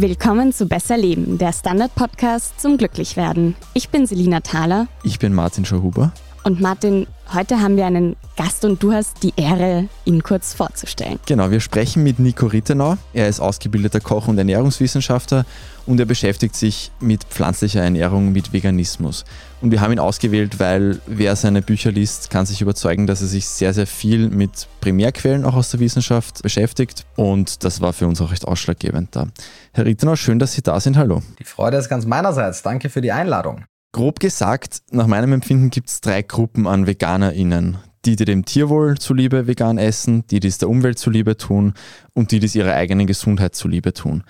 Willkommen zu Besser Leben, der Standard-Podcast zum Glücklichwerden. Ich bin Selina Thaler. Ich bin Martin Schauhuber. Und Martin, heute haben wir einen Gast und du hast die Ehre, ihn kurz vorzustellen. Genau, wir sprechen mit Nico Rittenau. Er ist ausgebildeter Koch- und Ernährungswissenschaftler und er beschäftigt sich mit pflanzlicher Ernährung, mit Veganismus. Und wir haben ihn ausgewählt, weil wer seine Bücher liest, kann sich überzeugen, dass er sich sehr, sehr viel mit Primärquellen auch aus der Wissenschaft beschäftigt. Und das war für uns auch recht ausschlaggebend da. Herr Rittenau, schön, dass Sie da sind. Hallo. Die Freude ist ganz meinerseits. Danke für die Einladung. Grob gesagt, nach meinem Empfinden gibt es drei Gruppen an VeganerInnen. Die, die dem Tierwohl zuliebe vegan essen, die, die es der Umwelt zuliebe tun und die, die es ihrer eigenen Gesundheit zuliebe tun.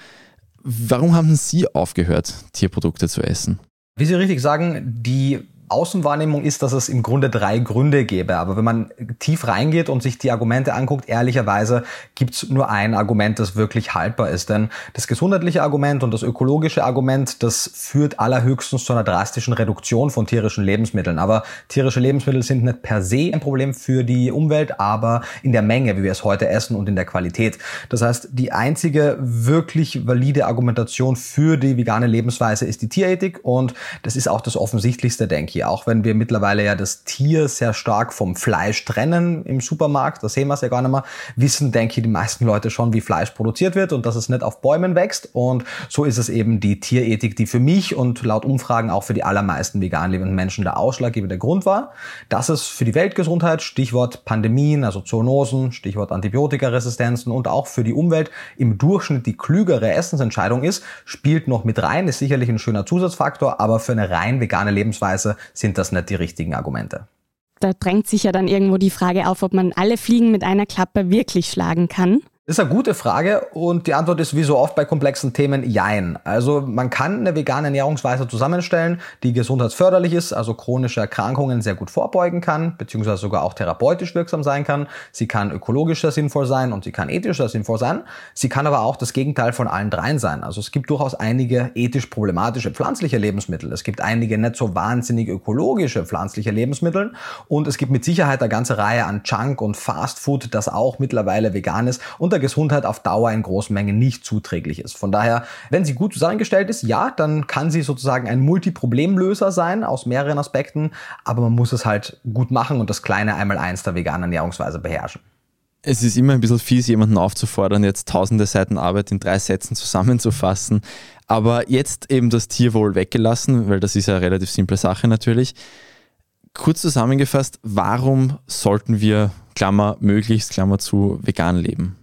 Warum haben Sie aufgehört, Tierprodukte zu essen? Wie Sie richtig sagen, die Außenwahrnehmung ist, dass es im Grunde drei Gründe gäbe. Aber wenn man tief reingeht und sich die Argumente anguckt, ehrlicherweise gibt's nur ein Argument, das wirklich haltbar ist. Denn das gesundheitliche Argument und das ökologische Argument, das führt allerhöchstens zu einer drastischen Reduktion von tierischen Lebensmitteln. Aber tierische Lebensmittel sind nicht per se ein Problem für die Umwelt, aber in der Menge, wie wir es heute essen und in der Qualität. Das heißt, die einzige wirklich valide Argumentation für die vegane Lebensweise ist die Tierethik und das ist auch das offensichtlichste, denke ich hier, auch wenn wir mittlerweile ja das Tier sehr stark vom Fleisch trennen im Supermarkt, da sehen wir es ja gar nicht mehr, wissen, denke ich, die meisten Leute schon, wie Fleisch produziert wird und dass es nicht auf Bäumen wächst. Und so ist es eben die Tierethik, die für mich und laut Umfragen auch für die allermeisten vegan lebenden Menschen der ausschlaggebende Grund war. Dass es für die Weltgesundheit, Stichwort Pandemien, also Zoonosen, Stichwort Antibiotikaresistenzen und auch für die Umwelt im Durchschnitt die klügere Essensentscheidung ist, spielt noch mit rein, ist sicherlich ein schöner Zusatzfaktor, aber für eine rein vegane Lebensweise sind das nicht die richtigen Argumente. Da drängt sich ja dann irgendwo die Frage auf, ob man alle Fliegen mit einer Klappe wirklich schlagen kann. Das ist eine gute Frage und die Antwort ist wie so oft bei komplexen Themen Jein. Also man kann eine vegane Ernährungsweise zusammenstellen, die gesundheitsförderlich ist, also chronische Erkrankungen sehr gut vorbeugen kann, beziehungsweise sogar auch therapeutisch wirksam sein kann. Sie kann ökologischer sinnvoll sein und sie kann ethischer sinnvoll sein. Sie kann aber auch das Gegenteil von allen dreien sein. Also es gibt durchaus einige ethisch problematische pflanzliche Lebensmittel. Es gibt einige nicht so wahnsinnig ökologische pflanzliche Lebensmittel und es gibt mit Sicherheit eine ganze Reihe an Junk und Fast Food, das auch mittlerweile vegan ist und der Gesundheit auf Dauer in großen Mengen nicht zuträglich ist. Von daher, wenn sie gut zusammengestellt ist, ja, dann kann sie sozusagen ein Multiproblemlöser sein aus mehreren Aspekten, aber man muss es halt gut machen und das kleine Einmaleins der veganen Ernährungsweise beherrschen. Es ist immer ein bisschen fies, jemanden aufzufordern, jetzt tausende Seiten Arbeit in drei Sätzen zusammenzufassen. Aber jetzt eben das Tierwohl weggelassen, weil das ist ja eine relativ simple Sache natürlich. Kurz zusammengefasst, warum sollten wir, Klammer möglichst, Klammer zu, vegan leben?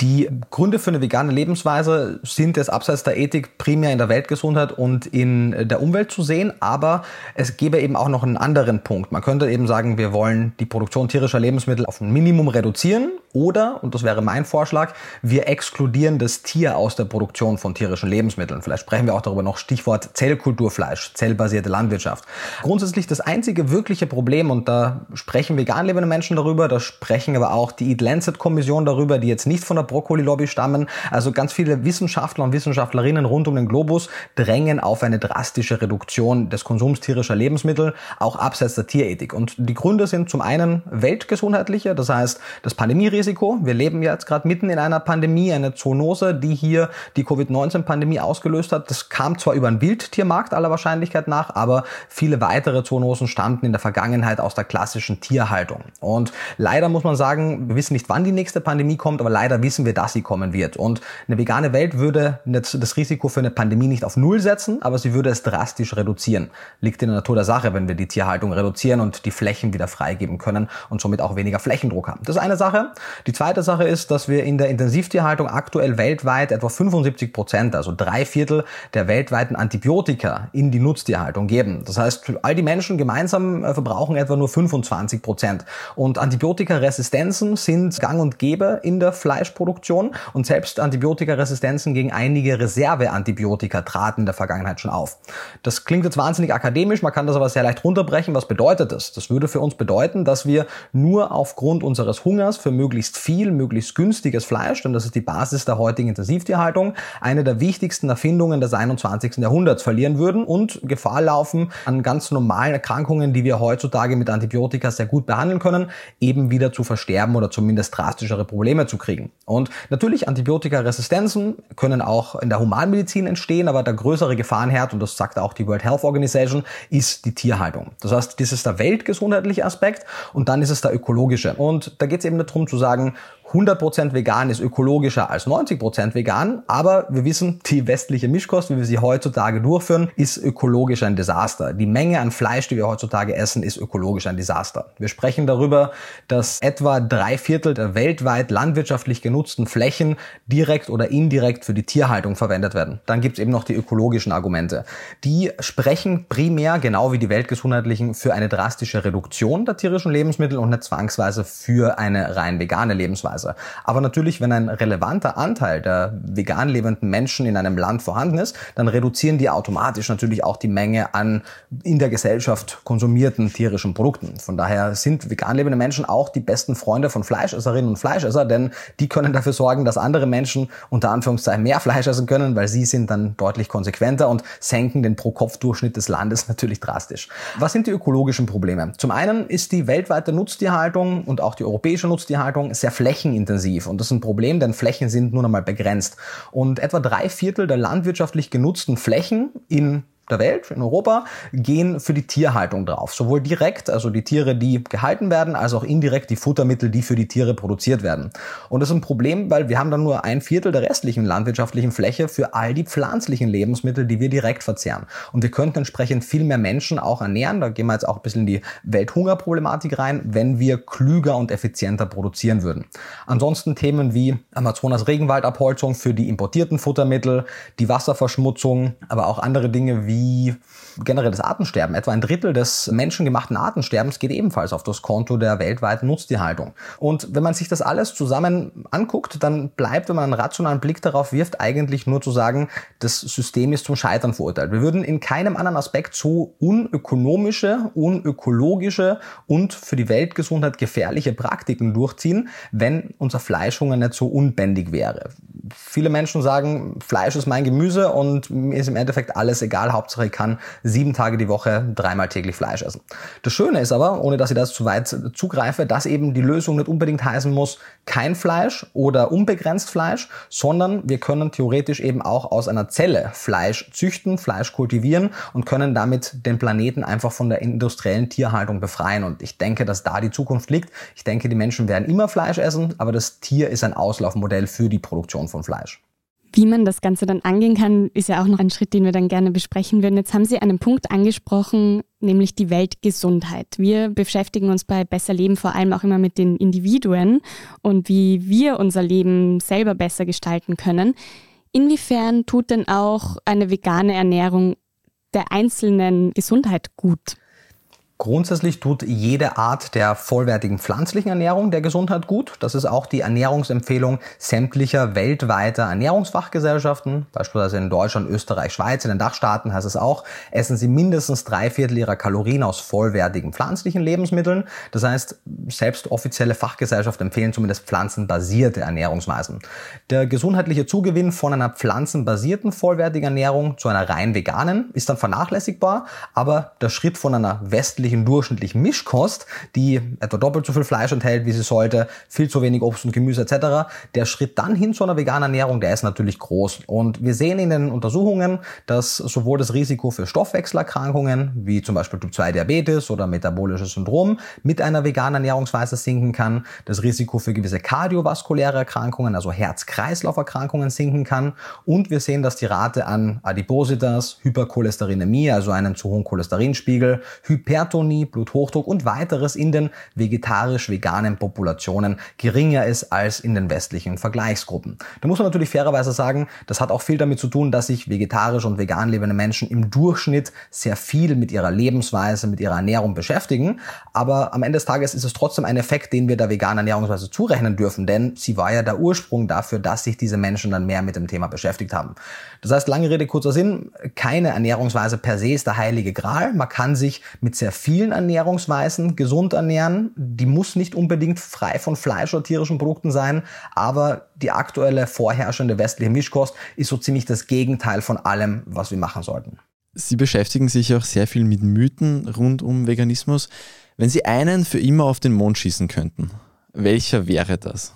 Die Gründe für eine vegane Lebensweise sind es abseits der Ethik primär in der Weltgesundheit und in der Umwelt zu sehen, aber es gäbe eben auch noch einen anderen Punkt. Man könnte eben sagen, wir wollen die Produktion tierischer Lebensmittel auf ein Minimum reduzieren oder, und das wäre mein Vorschlag, wir exkludieren das Tier aus der Produktion von tierischen Lebensmitteln. Vielleicht sprechen wir auch darüber noch Stichwort Zellkulturfleisch, zellbasierte Landwirtschaft. Grundsätzlich das einzige wirkliche Problem, und da sprechen vegan lebende Menschen darüber, da sprechen aber auch die Eat Lancet Kommission darüber, die jetzt nicht von der Brokkoli-Lobby stammen. Also ganz viele Wissenschaftler und Wissenschaftlerinnen rund um den Globus drängen auf eine drastische Reduktion des Konsums tierischer Lebensmittel, auch abseits der Tierethik. Und die Gründe sind zum einen weltgesundheitliche, das heißt das Pandemierisiko. Wir leben jetzt gerade mitten in einer Pandemie, eine Zoonose, die hier die Covid-19-Pandemie ausgelöst hat. Das kam zwar über einen Wildtiermarkt aller Wahrscheinlichkeit nach, aber viele weitere Zoonosen stammten in der Vergangenheit aus der klassischen Tierhaltung. Und leider muss man sagen, wir wissen nicht, wann die nächste Pandemie kommt, aber leider wissen wissen wir, dass sie kommen wird. Und eine vegane Welt würde das Risiko für eine Pandemie nicht auf Null setzen, aber sie würde es drastisch reduzieren. Liegt in der Natur der Sache, wenn wir die Tierhaltung reduzieren und die Flächen wieder freigeben können und somit auch weniger Flächendruck haben. Das ist eine Sache. Die zweite Sache ist, dass wir in der Intensivtierhaltung aktuell weltweit etwa 75 Prozent, also drei Viertel der weltweiten Antibiotika in die Nutztierhaltung geben. Das heißt, all die Menschen gemeinsam äh, verbrauchen etwa nur 25 Prozent. Und Antibiotikaresistenzen sind gang und gäbe in der Fleischproduktion Produktion und selbst Antibiotikaresistenzen gegen einige Reserveantibiotika traten in der Vergangenheit schon auf. Das klingt jetzt wahnsinnig akademisch, man kann das aber sehr leicht runterbrechen. Was bedeutet das? Das würde für uns bedeuten, dass wir nur aufgrund unseres Hungers für möglichst viel, möglichst günstiges Fleisch, denn das ist die Basis der heutigen Intensivtierhaltung, eine der wichtigsten Erfindungen des 21. Jahrhunderts verlieren würden und Gefahr laufen, an ganz normalen Erkrankungen, die wir heutzutage mit Antibiotika sehr gut behandeln können, eben wieder zu versterben oder zumindest drastischere Probleme zu kriegen. Und natürlich Antibiotikaresistenzen können auch in der Humanmedizin entstehen, aber der größere Gefahrenherd, und das sagt auch die World Health Organization, ist die Tierhaltung. Das heißt, das ist der weltgesundheitliche Aspekt und dann ist es der ökologische. Und da geht es eben darum zu sagen, 100% vegan ist ökologischer als 90% vegan, aber wir wissen, die westliche Mischkost, wie wir sie heutzutage durchführen, ist ökologisch ein Desaster. Die Menge an Fleisch, die wir heutzutage essen, ist ökologisch ein Desaster. Wir sprechen darüber, dass etwa drei Viertel der weltweit landwirtschaftlich genutzten Flächen direkt oder indirekt für die Tierhaltung verwendet werden. Dann gibt es eben noch die ökologischen Argumente. Die sprechen primär, genau wie die weltgesundheitlichen, für eine drastische Reduktion der tierischen Lebensmittel und nicht zwangsweise für eine rein vegane Lebensweise. Lebensweise. Aber natürlich, wenn ein relevanter Anteil der vegan lebenden Menschen in einem Land vorhanden ist, dann reduzieren die automatisch natürlich auch die Menge an in der Gesellschaft konsumierten tierischen Produkten. Von daher sind vegan lebende Menschen auch die besten Freunde von Fleischesserinnen und Fleischesser, denn die können dafür sorgen, dass andere Menschen unter Anführungszeichen mehr Fleisch essen können, weil sie sind dann deutlich konsequenter und senken den Pro-Kopf-Durchschnitt des Landes natürlich drastisch. Was sind die ökologischen Probleme? Zum einen ist die weltweite Nutztierhaltung und auch die europäische Nutztierhaltung sehr flächen flächenintensiv. Und das ist ein Problem, denn Flächen sind nun einmal begrenzt. Und etwa drei Viertel der landwirtschaftlich genutzten Flächen in der Welt, in Europa, gehen für die Tierhaltung drauf. Sowohl direkt, also die Tiere, die gehalten werden, als auch indirekt die Futtermittel, die für die Tiere produziert werden. Und das ist ein Problem, weil wir haben dann nur ein Viertel der restlichen landwirtschaftlichen Fläche für all die pflanzlichen Lebensmittel, die wir direkt verzehren. Und wir könnten entsprechend viel mehr Menschen auch ernähren. Da gehen wir jetzt auch ein bisschen in die Welthungerproblematik rein, wenn wir klüger und effizienter produzieren würden. Ansonsten Themen wie Amazonas Regenwaldabholzung für die importierten Futtermittel, die Wasserverschmutzung, aber auch andere Dinge wie wie generell das Artensterben. Etwa ein Drittel des menschengemachten Artensterbens geht ebenfalls auf das Konto der weltweiten Nutztierhaltung. Und wenn man sich das alles zusammen anguckt, dann bleibt, wenn man einen rationalen Blick darauf wirft, eigentlich nur zu sagen, das System ist zum Scheitern verurteilt. Wir würden in keinem anderen Aspekt so unökonomische, unökologische und für die Weltgesundheit gefährliche Praktiken durchziehen, wenn unser Fleischhunger nicht so unbändig wäre. Viele Menschen sagen, Fleisch ist mein Gemüse und mir ist im Endeffekt alles egal, Hauptsache ich kann sieben Tage die Woche dreimal täglich Fleisch essen. Das Schöne ist aber, ohne dass ich das zu weit zugreife, dass eben die Lösung nicht unbedingt heißen muss, kein Fleisch oder unbegrenzt Fleisch, sondern wir können theoretisch eben auch aus einer Zelle Fleisch züchten, Fleisch kultivieren und können damit den Planeten einfach von der industriellen Tierhaltung befreien. Und ich denke, dass da die Zukunft liegt. Ich denke, die Menschen werden immer Fleisch essen, aber das Tier ist ein Auslaufmodell für die Produktion von Fleisch. Wie man das Ganze dann angehen kann, ist ja auch noch ein Schritt, den wir dann gerne besprechen würden. Jetzt haben Sie einen Punkt angesprochen, nämlich die Weltgesundheit. Wir beschäftigen uns bei Besser Leben vor allem auch immer mit den Individuen und wie wir unser Leben selber besser gestalten können. Inwiefern tut denn auch eine vegane Ernährung der einzelnen Gesundheit gut? Grundsätzlich tut jede Art der vollwertigen pflanzlichen Ernährung der Gesundheit gut. Das ist auch die Ernährungsempfehlung sämtlicher weltweiter Ernährungsfachgesellschaften, beispielsweise in Deutschland, Österreich, Schweiz, in den Dachstaaten heißt es auch, essen Sie mindestens drei Viertel Ihrer Kalorien aus vollwertigen pflanzlichen Lebensmitteln. Das heißt, selbst offizielle Fachgesellschaften empfehlen zumindest pflanzenbasierte Ernährungsweisen. Der gesundheitliche Zugewinn von einer pflanzenbasierten vollwertigen Ernährung zu einer rein veganen ist dann vernachlässigbar, aber der Schritt von einer westlichen durchschnittlichen, durchschnittlichen Mischkost, die etwa doppelt so viel Fleisch enthält, wie sie sollte, viel zu wenig Obst und Gemüse etc., der Schritt dann hin zu einer veganen Ernährung, der ist natürlich groß. Und wir sehen in den Untersuchungen, dass sowohl das Risiko für Stoffwechselerkrankungen, wie zum Beispiel Typ 2 Diabetes oder metabolisches Syndrom, mit einer veganen Ernährungsweise sinken kann, das Risiko für gewisse kardiovaskuläre Erkrankungen, also Herz-Kreislauf-Erkrankungen sinken kann und wir sehen, dass die Rate an Adipositas, Hypercholesterinämie, also einen zu hohen Cholesterinspiegel, Hypertonie, Hypertonie, Bluthochdruck und weiteres in den vegetarisch-veganen Populationen geringer ist als in den westlichen Vergleichsgruppen. Da muss man natürlich fairerweise sagen, das hat auch viel damit zu tun, dass sich vegetarisch und vegan lebende Menschen im Durchschnitt sehr viel mit ihrer Lebensweise, mit ihrer Ernährung beschäftigen. Aber am Ende des Tages ist es trotzdem ein Effekt, den wir der veganen Ernährungsweise zurechnen dürfen, denn sie war ja der Ursprung dafür, dass sich diese Menschen dann mehr mit dem Thema beschäftigt haben. Das heißt, lange Rede, kurzer Sinn, keine Ernährungsweise per se ist der heilige Gral. Man kann sich mit sehr vielen Ernährungsweisen gesund ernähren. Die muss nicht unbedingt frei von Fleisch oder tierischen Produkten sein, aber die aktuelle vorherrschende westliche Mischkost ist so ziemlich das Gegenteil von allem, was wir machen sollten. Sie beschäftigen sich auch sehr viel mit Mythen rund um Veganismus. Wenn Sie einen für immer auf den Mond schießen könnten, welcher wäre das?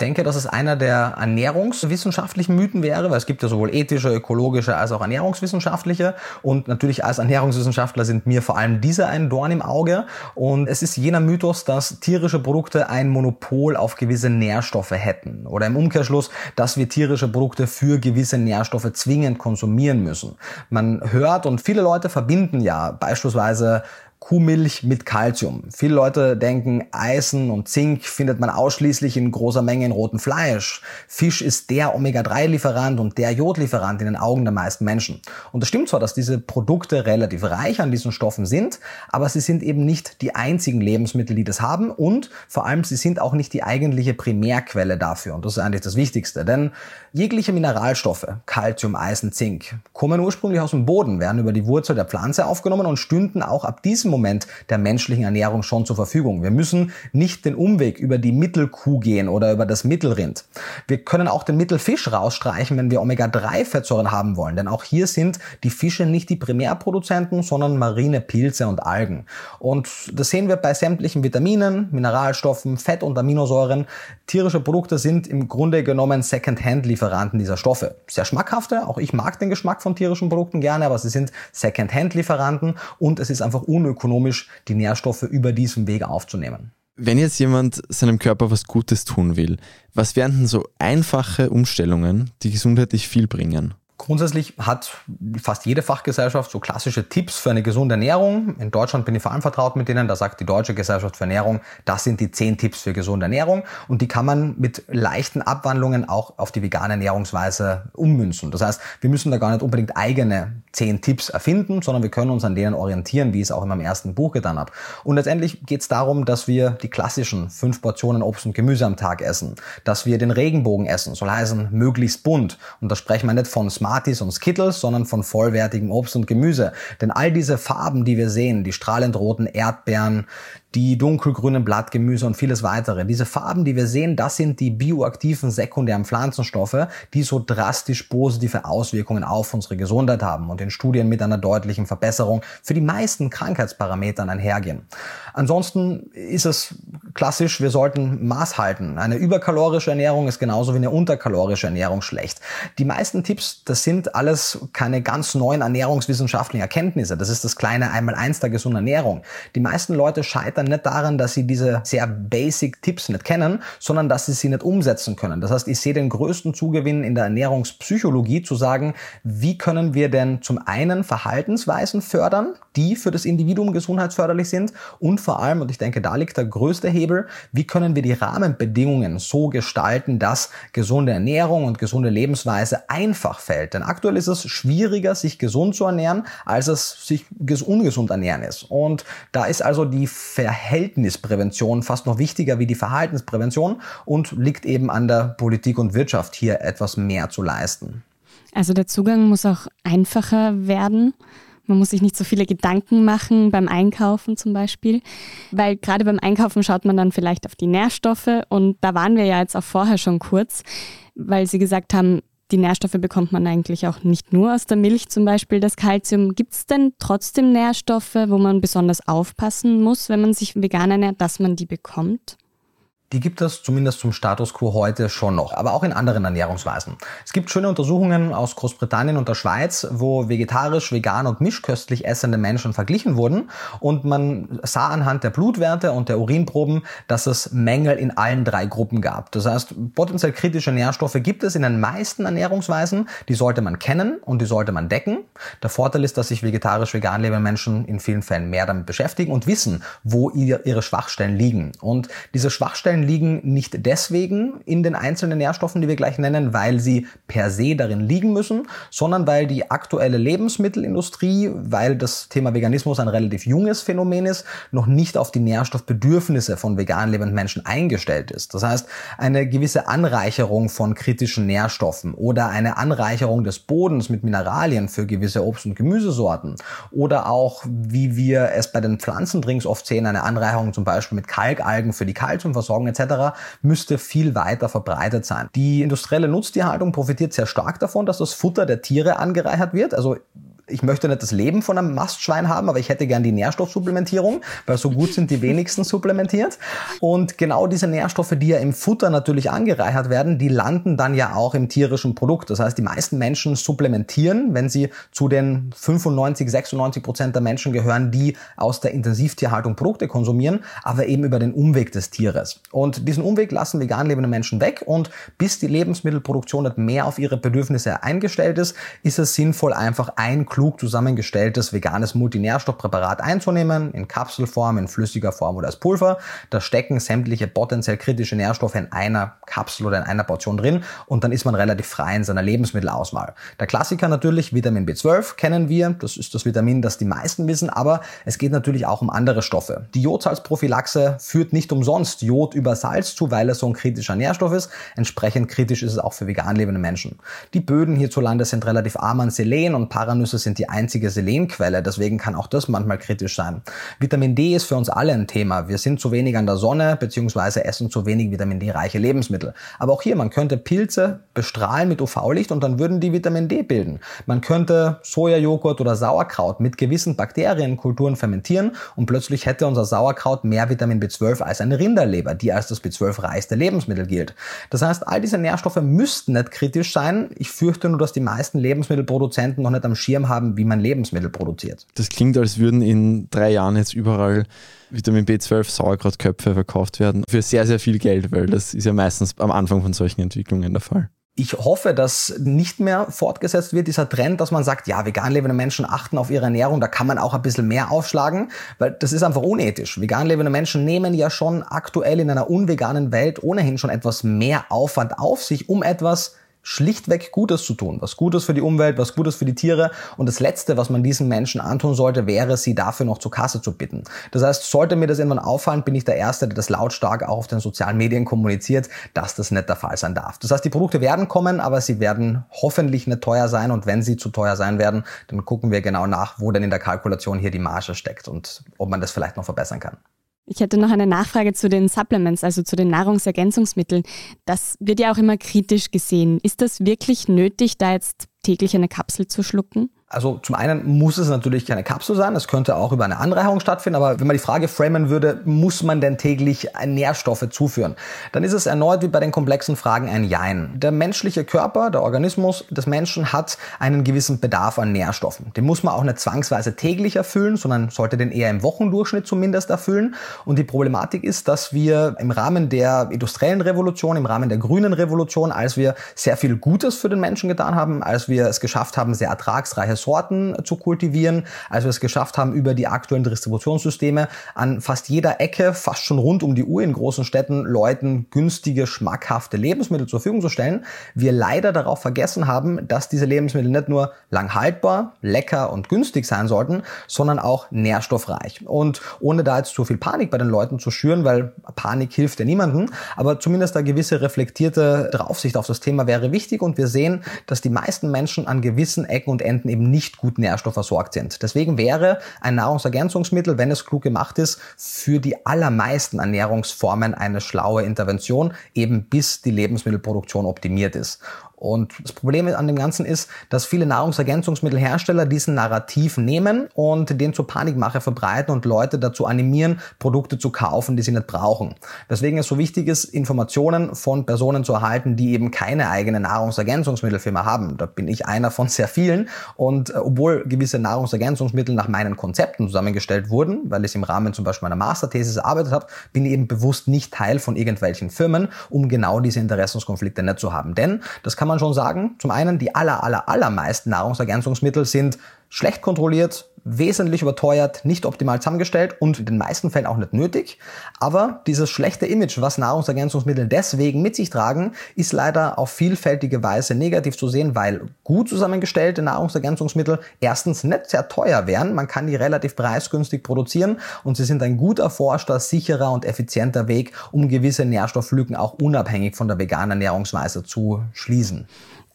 Ich denke, dass es einer der ernährungswissenschaftlichen Mythen wäre, weil es gibt ja sowohl ethische, ökologische als auch ernährungswissenschaftliche. Und natürlich als Ernährungswissenschaftler sind mir vor allem diese ein Dorn im Auge. Und es ist jener Mythos, dass tierische Produkte ein Monopol auf gewisse Nährstoffe hätten. Oder im Umkehrschluss, dass wir tierische Produkte für gewisse Nährstoffe zwingend konsumieren müssen. Man hört und viele Leute verbinden ja beispielsweise Kuhmilch mit Kalzium. Viele Leute denken, Eisen und Zink findet man ausschließlich in großer Menge in rotem Fleisch. Fisch ist der Omega-3-Lieferant und der Jodlieferant in den Augen der meisten Menschen. Und es stimmt zwar, dass diese Produkte relativ reich an diesen Stoffen sind, aber sie sind eben nicht die einzigen Lebensmittel, die das haben und vor allem sie sind auch nicht die eigentliche Primärquelle dafür. Und das ist eigentlich das Wichtigste, denn jegliche Mineralstoffe, Kalzium, Eisen, Zink, kommen ursprünglich aus dem Boden, werden über die Wurzel der Pflanze aufgenommen und stünden auch ab diesem Moment der menschlichen Ernährung schon zur Verfügung. Wir müssen nicht den Umweg über die Mittelkuh gehen oder über das Mittelrind. Wir können auch den Mittelfisch rausstreichen, wenn wir Omega-3-Fettsäuren haben wollen, denn auch hier sind die Fische nicht die Primärproduzenten, sondern marine Pilze und Algen. Und das sehen wir bei sämtlichen Vitaminen, Mineralstoffen, Fett und Aminosäuren. Tierische Produkte sind im Grunde genommen Second-Hand-Lieferanten dieser Stoffe. Sehr schmackhafte, auch ich mag den Geschmack von tierischen Produkten gerne, aber sie sind Second-Hand-Lieferanten und es ist einfach unökonomisch ökonomisch die Nährstoffe über diesen Weg aufzunehmen. Wenn jetzt jemand seinem Körper was Gutes tun will, was wären denn so einfache Umstellungen, die gesundheitlich viel bringen? Grundsätzlich hat fast jede Fachgesellschaft so klassische Tipps für eine gesunde Ernährung. In Deutschland bin ich vor allem vertraut mit denen. Da sagt die Deutsche Gesellschaft für Ernährung, das sind die zehn Tipps für gesunde Ernährung. Und die kann man mit leichten Abwandlungen auch auf die vegane Ernährungsweise ummünzen. Das heißt, wir müssen da gar nicht unbedingt eigene zehn Tipps erfinden, sondern wir können uns an denen orientieren, wie ich es auch in meinem ersten Buch getan habe. Und letztendlich geht es darum, dass wir die klassischen fünf Portionen Obst und Gemüse am Tag essen, dass wir den Regenbogen essen, soll heißen möglichst bunt. Und da sprechen wir nicht von Smarties und Skittles, sondern von vollwertigem Obst und Gemüse. Denn all diese Farben, die wir sehen, die strahlend roten Erdbeeren, die dunkelgrünen Blattgemüse und vieles weitere. Diese Farben, die wir sehen, das sind die bioaktiven sekundären Pflanzenstoffe, die so drastisch positive Auswirkungen auf unsere Gesundheit haben und in Studien mit einer deutlichen Verbesserung für die meisten Krankheitsparametern einhergehen. Ansonsten ist es klassisch, wir sollten Maß halten. Eine überkalorische Ernährung ist genauso wie eine unterkalorische Ernährung schlecht. Die meisten Tipps, das sind alles keine ganz neuen ernährungswissenschaftlichen Erkenntnisse. Das ist das kleine Einmal-Eins der gesunden Ernährung. Die meisten Leute scheitern nicht daran, dass sie diese sehr basic Tipps nicht kennen, sondern dass sie sie nicht umsetzen können. Das heißt, ich sehe den größten Zugewinn in der Ernährungspsychologie zu sagen, wie können wir denn zum einen Verhaltensweisen fördern, die für das Individuum gesundheitsförderlich sind und vor allem, und ich denke, da liegt der größte Hebel, wie können wir die Rahmenbedingungen so gestalten, dass gesunde Ernährung und gesunde Lebensweise einfach fällt. Denn aktuell ist es schwieriger, sich gesund zu ernähren, als es sich ungesund ernähren ist. Und da ist also die Verhältnisprävention fast noch wichtiger wie die Verhaltensprävention und liegt eben an der Politik und Wirtschaft hier etwas mehr zu leisten. Also der Zugang muss auch einfacher werden. Man muss sich nicht so viele Gedanken machen beim Einkaufen zum Beispiel, weil gerade beim Einkaufen schaut man dann vielleicht auf die Nährstoffe und da waren wir ja jetzt auch vorher schon kurz, weil Sie gesagt haben, die Nährstoffe bekommt man eigentlich auch nicht nur aus der Milch, zum Beispiel das Kalzium. Gibt es denn trotzdem Nährstoffe, wo man besonders aufpassen muss, wenn man sich vegan ernährt, dass man die bekommt? Die gibt es zumindest zum Status quo heute schon noch, aber auch in anderen Ernährungsweisen. Es gibt schöne Untersuchungen aus Großbritannien und der Schweiz, wo vegetarisch, vegan und mischköstlich essende Menschen verglichen wurden und man sah anhand der Blutwerte und der Urinproben, dass es Mängel in allen drei Gruppen gab. Das heißt, potenziell kritische Nährstoffe gibt es in den meisten Ernährungsweisen, die sollte man kennen und die sollte man decken. Der Vorteil ist, dass sich vegetarisch, vegan lebende Menschen in vielen Fällen mehr damit beschäftigen und wissen, wo ihre Schwachstellen liegen. Und diese Schwachstellen Bakterien liegen nicht deswegen in den einzelnen Nährstoffen, die wir gleich nennen, weil sie per se darin liegen müssen, sondern weil die aktuelle Lebensmittelindustrie, weil das Thema Veganismus ein relativ junges Phänomen ist, noch nicht auf die Nährstoffbedürfnisse von vegan lebenden Menschen eingestellt ist. Das heißt, eine gewisse Anreicherung von kritischen Nährstoffen oder eine Anreicherung des Bodens mit Mineralien für gewisse Obst- und Gemüsesorten oder auch, wie wir es bei den Pflanzendrinks oft sehen, eine Anreicherung zum Beispiel mit Kalkalgen für die Kalziumversorgung etc. müsste viel weiter verbreitet sein. Die industrielle Nutztierhaltung profitiert sehr stark davon, dass das Futter der Tiere angereichert wird. Also ich möchte nicht das Leben von einem Mastschwein haben, aber ich hätte gern die Nährstoffsupplementierung, weil so gut sind die wenigsten supplementiert. Und genau diese Nährstoffe, die ja im Futter natürlich angereichert werden, die landen dann ja auch im tierischen Produkt. Das heißt, die meisten Menschen supplementieren, wenn sie zu den 95, 96 Prozent der Menschen gehören, die aus der Intensivtierhaltung Produkte konsumieren, aber eben über den Umweg des Tieres. Und diesen Umweg lassen vegan lebende Menschen weg und bis die Lebensmittelproduktion nicht mehr auf ihre Bedürfnisse eingestellt ist, ist es sinnvoll, einfach ein klug zusammengestelltes veganes Multinährstoffpräparat einzunehmen, in Kapselform, in flüssiger Form oder als Pulver. Da stecken sämtliche potenziell kritische Nährstoffe in einer Kapsel oder in einer Portion drin und dann ist man relativ frei in seiner Lebensmittelauswahl. Der Klassiker natürlich, Vitamin B12 kennen wir, das ist das Vitamin, das die meisten wissen, aber es geht natürlich auch um andere Stoffe. Die Jodsalzprophylaxe führt nicht umsonst Jod über Salz zu, weil es so ein kritischer Nährstoff ist. Entsprechend kritisch ist es auch für vegan lebende Menschen. Die Böden hierzulande sind relativ arm an Selen und Paranüsse sind die einzige Selenquelle, deswegen kann auch das manchmal kritisch sein. Vitamin D ist für uns alle ein Thema. Wir sind zu wenig an der Sonne bzw. essen zu wenig Vitamin D-reiche Lebensmittel. Aber auch hier, man könnte Pilze bestrahlen mit UV-Licht und dann würden die Vitamin D bilden. Man könnte Sojajoghurt oder Sauerkraut mit gewissen Bakterienkulturen fermentieren und plötzlich hätte unser Sauerkraut mehr Vitamin B12 als eine Rinderleber, die als das B12-reichste Lebensmittel gilt. Das heißt, all diese Nährstoffe müssten nicht kritisch sein. Ich fürchte nur, dass die meisten Lebensmittelproduzenten noch nicht am Schirm haben, wie man Lebensmittel produziert. Das klingt, als würden in drei Jahren jetzt überall Vitamin B12 Sauerkrautköpfe verkauft werden für sehr, sehr viel Geld, weil das ist ja meistens am Anfang von solchen Entwicklungen der Fall. Ich hoffe, dass nicht mehr fortgesetzt wird, dieser Trend, dass man sagt, ja, vegan lebende Menschen achten auf ihre Ernährung, da kann man auch ein bisschen mehr aufschlagen, weil das ist einfach unethisch. Vegan lebende Menschen nehmen ja schon aktuell in einer unveganen Welt ohnehin schon etwas mehr Aufwand auf sich, um etwas schlichtweg Gutes zu tun, was Gutes für die Umwelt, was Gutes für die Tiere. Und das Letzte, was man diesen Menschen antun sollte, wäre, sie dafür noch zur Kasse zu bitten. Das heißt, sollte mir das irgendwann auffallen, bin ich der Erste, der das lautstark auch auf den sozialen Medien kommuniziert, dass das nicht der Fall sein darf. Das heißt, die Produkte werden kommen, aber sie werden hoffentlich nicht teuer sein. Und wenn sie zu teuer sein werden, dann gucken wir genau nach, wo denn in der Kalkulation hier die Marge steckt und ob man das vielleicht noch verbessern kann. Ich hätte noch eine Nachfrage zu den Supplements, also zu den Nahrungsergänzungsmitteln. Das wird ja auch immer kritisch gesehen. Ist das wirklich nötig, da jetzt täglich eine Kapsel zu schlucken? Also zum einen muss es natürlich keine Kapsel sein, es könnte auch über eine Anreicherung stattfinden, aber wenn man die Frage framen würde, muss man denn täglich Nährstoffe zuführen, dann ist es erneut wie bei den komplexen Fragen ein Jein. Der menschliche Körper, der Organismus des Menschen hat einen gewissen Bedarf an Nährstoffen. Den muss man auch nicht zwangsweise täglich erfüllen, sondern sollte den eher im Wochendurchschnitt zumindest erfüllen. Und die Problematik ist, dass wir im Rahmen der industriellen Revolution, im Rahmen der grünen Revolution, als wir sehr viel Gutes für den Menschen getan haben, als wir es geschafft haben, sehr ertragsreiche Sorten zu kultivieren, als wir es geschafft haben, über die aktuellen Distributionssysteme an fast jeder Ecke, fast schon rund um die Uhr in großen Städten, Leuten günstige, schmackhafte Lebensmittel zur Verfügung zu stellen, wir leider darauf vergessen haben, dass diese Lebensmittel nicht nur lang haltbar, lecker und günstig sein sollten, sondern auch nährstoffreich. Und ohne da jetzt zu viel Panik bei den Leuten zu schüren, weil Panik hilft ja niemandem, aber zumindest eine gewisse reflektierte Draufsicht auf das Thema wäre wichtig und wir sehen, dass die meisten Menschen an gewissen Ecken und Enden eben nicht gut nährstoffversorgt sind. Deswegen wäre ein Nahrungsergänzungsmittel, wenn es klug gemacht ist, für die allermeisten Ernährungsformen eine schlaue Intervention, eben bis die Lebensmittelproduktion optimiert ist. Und das Problem an dem Ganzen ist, dass viele Nahrungsergänzungsmittelhersteller diesen Narrativ nehmen und den zur Panikmache verbreiten und Leute dazu animieren, Produkte zu kaufen, die sie nicht brauchen. Weswegen es so wichtig ist, Informationen von Personen zu erhalten, die eben keine eigene Nahrungsergänzungsmittelfirma haben. Da bin ich einer von sehr vielen. Und äh, obwohl gewisse Nahrungsergänzungsmittel nach meinen Konzepten zusammengestellt wurden, weil ich im Rahmen zum Beispiel meiner Masterthesis erarbeitet habe, bin ich eben bewusst nicht Teil von irgendwelchen Firmen, um genau diese Interessenskonflikte nicht zu haben. Denn das kann man schon sagen. Zum einen, die aller, aller, allermeisten Nahrungsergänzungsmittel sind schlecht kontrolliert, wesentlich überteuert, nicht optimal zusammengestellt und in den meisten Fällen auch nicht nötig. Aber dieses schlechte Image, was Nahrungsergänzungsmittel deswegen mit sich tragen, ist leider auf vielfältige Weise negativ zu sehen, weil gut zusammengestellte Nahrungsergänzungsmittel erstens nicht sehr teuer wären, man kann die relativ preisgünstig produzieren und sie sind ein gut erforschter, sicherer und effizienter Weg, um gewisse Nährstofflücken auch unabhängig von der veganen Ernährungsweise zu schließen.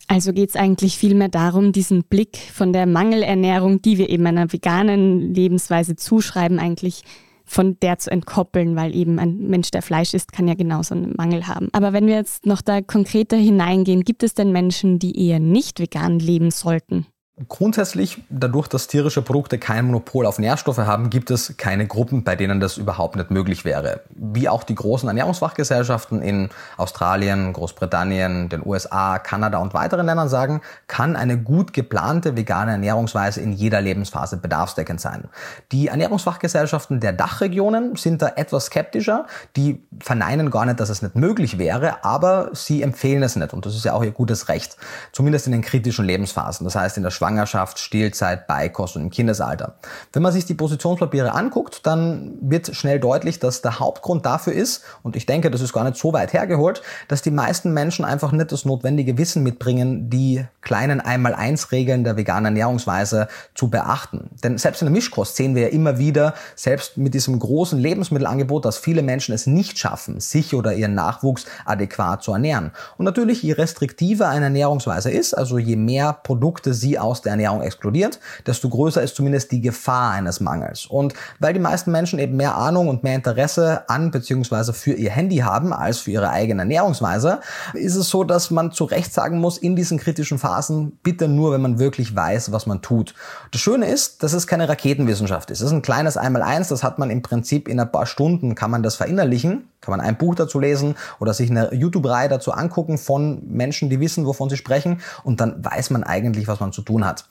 Also geht es eigentlich vielmehr darum, diesen Blick von der Mangelernährung, die wir eben einer veganen Lebensweise zuschreiben, eigentlich von der zu entkoppeln, weil eben ein Mensch, der Fleisch isst, kann ja genauso einen Mangel haben. Aber wenn wir jetzt noch da konkreter hineingehen, gibt es denn Menschen, die eher nicht vegan leben sollten? Grundsätzlich, dadurch, dass tierische Produkte kein Monopol auf Nährstoffe haben, gibt es keine Gruppen, bei denen das überhaupt nicht möglich wäre. Wie auch die großen Ernährungsfachgesellschaften in Australien, Großbritannien, den USA, Kanada und weiteren Ländern sagen, kann eine gut geplante vegane Ernährungsweise in jeder Lebensphase bedarfsdeckend sein. Die Ernährungsfachgesellschaften der Dachregionen sind da etwas skeptischer. Die verneinen gar nicht, dass es nicht möglich wäre, aber sie empfehlen es nicht. Und das ist ja auch ihr gutes Recht. Zumindest in den kritischen Lebensphasen. Das heißt, in der Schwangerschaft, Stillzeit, Beikost und im Kindesalter. Wenn man sich die Positionspapiere anguckt, dann wird schnell deutlich, dass der Hauptgrund dafür ist, und ich denke, das ist gar nicht so weit hergeholt, dass die meisten Menschen einfach nicht das notwendige Wissen mitbringen, die kleinen Einmal-Eins-Regeln der veganen Ernährungsweise zu beachten. Denn selbst in der Mischkost sehen wir ja immer wieder, selbst mit diesem großen Lebensmittelangebot, dass viele Menschen es nicht schaffen, sich oder ihren Nachwuchs adäquat zu ernähren. Und natürlich, je restriktiver eine Ernährungsweise ist, also je mehr Produkte sie aus aus der Ernährung explodiert, desto größer ist zumindest die Gefahr eines Mangels. Und weil die meisten Menschen eben mehr Ahnung und mehr Interesse an bzw. für ihr Handy haben als für ihre eigene Ernährungsweise, ist es so, dass man zu Recht sagen muss, in diesen kritischen Phasen bitte nur, wenn man wirklich weiß, was man tut. Das Schöne ist, dass es keine Raketenwissenschaft ist. Es ist ein kleines Einmaleins, das hat man im Prinzip in ein paar Stunden, kann man das verinnerlichen, kann man ein Buch dazu lesen oder sich eine YouTube-Reihe dazu angucken von Menschen, die wissen, wovon sie sprechen und dann weiß man eigentlich, was man zu tun hat.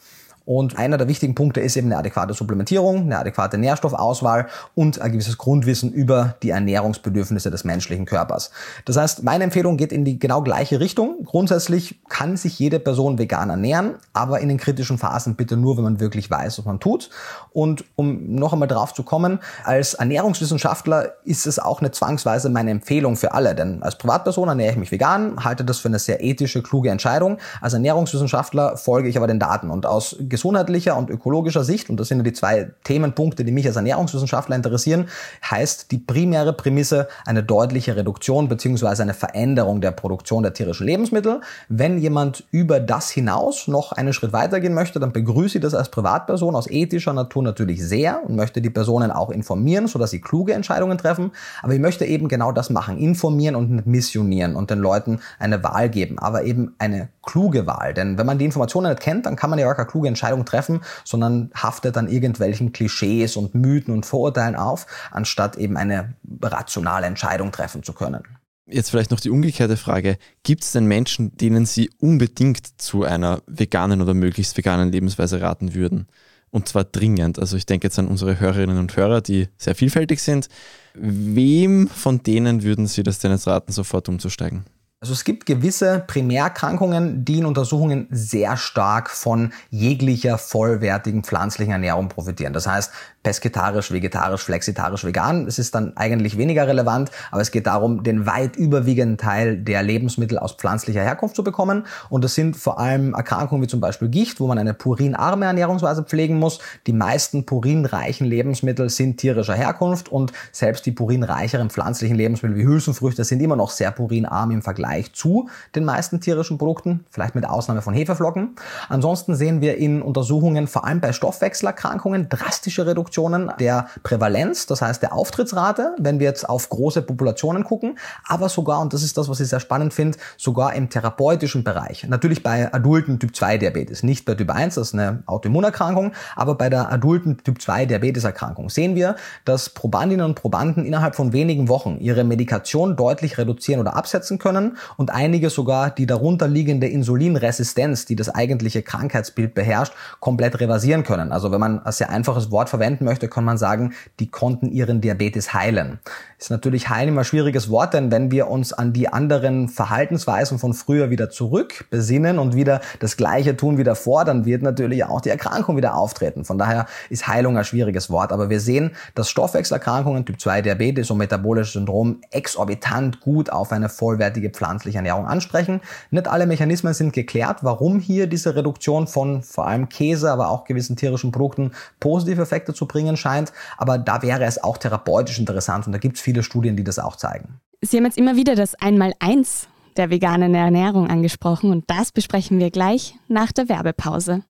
Und einer der wichtigen Punkte ist eben eine adäquate Supplementierung, eine adäquate Nährstoffauswahl und ein gewisses Grundwissen über die Ernährungsbedürfnisse des menschlichen Körpers. Das heißt, meine Empfehlung geht in die genau gleiche Richtung. Grundsätzlich kann sich jede Person vegan ernähren, aber in den kritischen Phasen bitte nur, wenn man wirklich weiß, was man tut. Und um noch einmal drauf zu kommen, als Ernährungswissenschaftler ist es auch nicht zwangsweise meine Empfehlung für alle, denn als Privatperson ernähre ich mich vegan, halte das für eine sehr ethische, kluge Entscheidung. Als Ernährungswissenschaftler folge ich aber den Daten und aus gesundheitlicher und ökologischer Sicht, und das sind ja die zwei Themenpunkte, die mich als Ernährungswissenschaftler interessieren, heißt die primäre Prämisse eine deutliche Reduktion bzw. eine Veränderung der Produktion der tierischen Lebensmittel. Wenn jemand über das hinaus noch einen Schritt weitergehen möchte, dann begrüße ich das als Privatperson aus ethischer Natur natürlich sehr und möchte die Personen auch informieren, sodass sie kluge Entscheidungen treffen. Aber ich möchte eben genau das machen, informieren und missionieren und den Leuten eine Wahl geben, aber eben eine kluge Wahl. Denn wenn man die Informationen nicht kennt, dann kann man ja auch keine kluge Entscheidung Entscheidung treffen, sondern haftet an irgendwelchen Klischees und Mythen und Vorurteilen auf, anstatt eben eine rationale Entscheidung treffen zu können. Jetzt vielleicht noch die umgekehrte Frage. Gibt es denn Menschen, denen Sie unbedingt zu einer veganen oder möglichst veganen Lebensweise raten würden? Und zwar dringend. Also ich denke jetzt an unsere Hörerinnen und Hörer, die sehr vielfältig sind. Wem von denen würden Sie das denn jetzt raten, sofort umzusteigen? Also es gibt gewisse Primärerkrankungen, die in Untersuchungen sehr stark von jeglicher vollwertigen pflanzlichen Ernährung profitieren. Das heißt, pesketarisch, vegetarisch, flexitarisch, vegan. Es ist dann eigentlich weniger relevant, aber es geht darum, den weit überwiegenden Teil der Lebensmittel aus pflanzlicher Herkunft zu bekommen. Und das sind vor allem Erkrankungen wie zum Beispiel Gicht, wo man eine purinarme Ernährungsweise pflegen muss. Die meisten purinreichen Lebensmittel sind tierischer Herkunft und selbst die purinreicheren pflanzlichen Lebensmittel wie Hülsenfrüchte sind immer noch sehr purinarm im Vergleich zu den meisten tierischen Produkten, vielleicht mit Ausnahme von Hefeflocken. Ansonsten sehen wir in Untersuchungen vor allem bei Stoffwechselerkrankungen drastische Reduktionen der Prävalenz, das heißt der Auftrittsrate, wenn wir jetzt auf große Populationen gucken, aber sogar, und das ist das, was ich sehr spannend finde, sogar im therapeutischen Bereich. Natürlich bei adulten Typ 2 Diabetes, nicht bei Typ 1, das ist eine Autoimmunerkrankung, aber bei der adulten Typ 2 Diabeteserkrankung sehen wir, dass Probandinnen und Probanden innerhalb von wenigen Wochen ihre Medikation deutlich reduzieren oder absetzen können und einige sogar die darunterliegende Insulinresistenz, die das eigentliche Krankheitsbild beherrscht, komplett reversieren können. Also wenn man ein sehr einfaches Wort verwenden möchte, kann man sagen, die konnten ihren Diabetes heilen. Ist natürlich heilen immer ein schwieriges Wort, denn wenn wir uns an die anderen Verhaltensweisen von früher wieder zurück besinnen und wieder das Gleiche tun wie davor, dann wird natürlich auch die Erkrankung wieder auftreten. Von daher ist Heilung ein schwieriges Wort. Aber wir sehen, dass Stoffwechselerkrankungen, Typ 2 Diabetes und metabolisches Syndrom exorbitant gut auf eine vollwertige pflanzliche Ernährung ansprechen. Nicht alle Mechanismen sind geklärt, warum hier diese Reduktion von vor allem Käse, aber auch gewissen tierischen Produkten positive Effekte zu bringen scheint. Aber da wäre es auch therapeutisch interessant und da gibt es viele Studien, die das auch zeigen. Sie haben jetzt immer wieder das Einmaleins der veganen Ernährung angesprochen und das besprechen wir gleich nach der Werbepause.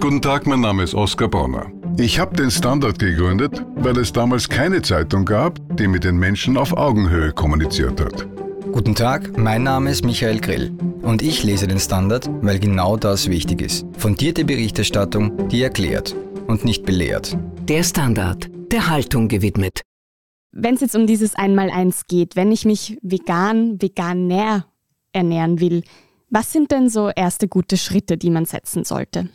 Guten Tag, mein Name ist Oskar Bonner. Ich habe den Standard gegründet, weil es damals keine Zeitung gab, die mit den Menschen auf Augenhöhe kommuniziert hat. Guten Tag, mein Name ist Michael Grill und ich lese den Standard, weil genau das wichtig ist. Fundierte Berichterstattung, die erklärt und nicht belehrt. Der Standard, der Haltung gewidmet. Wenn es jetzt um dieses Einmaleins geht, wenn ich mich vegan, veganer ernähren will, was sind denn so erste gute Schritte, die man setzen sollte?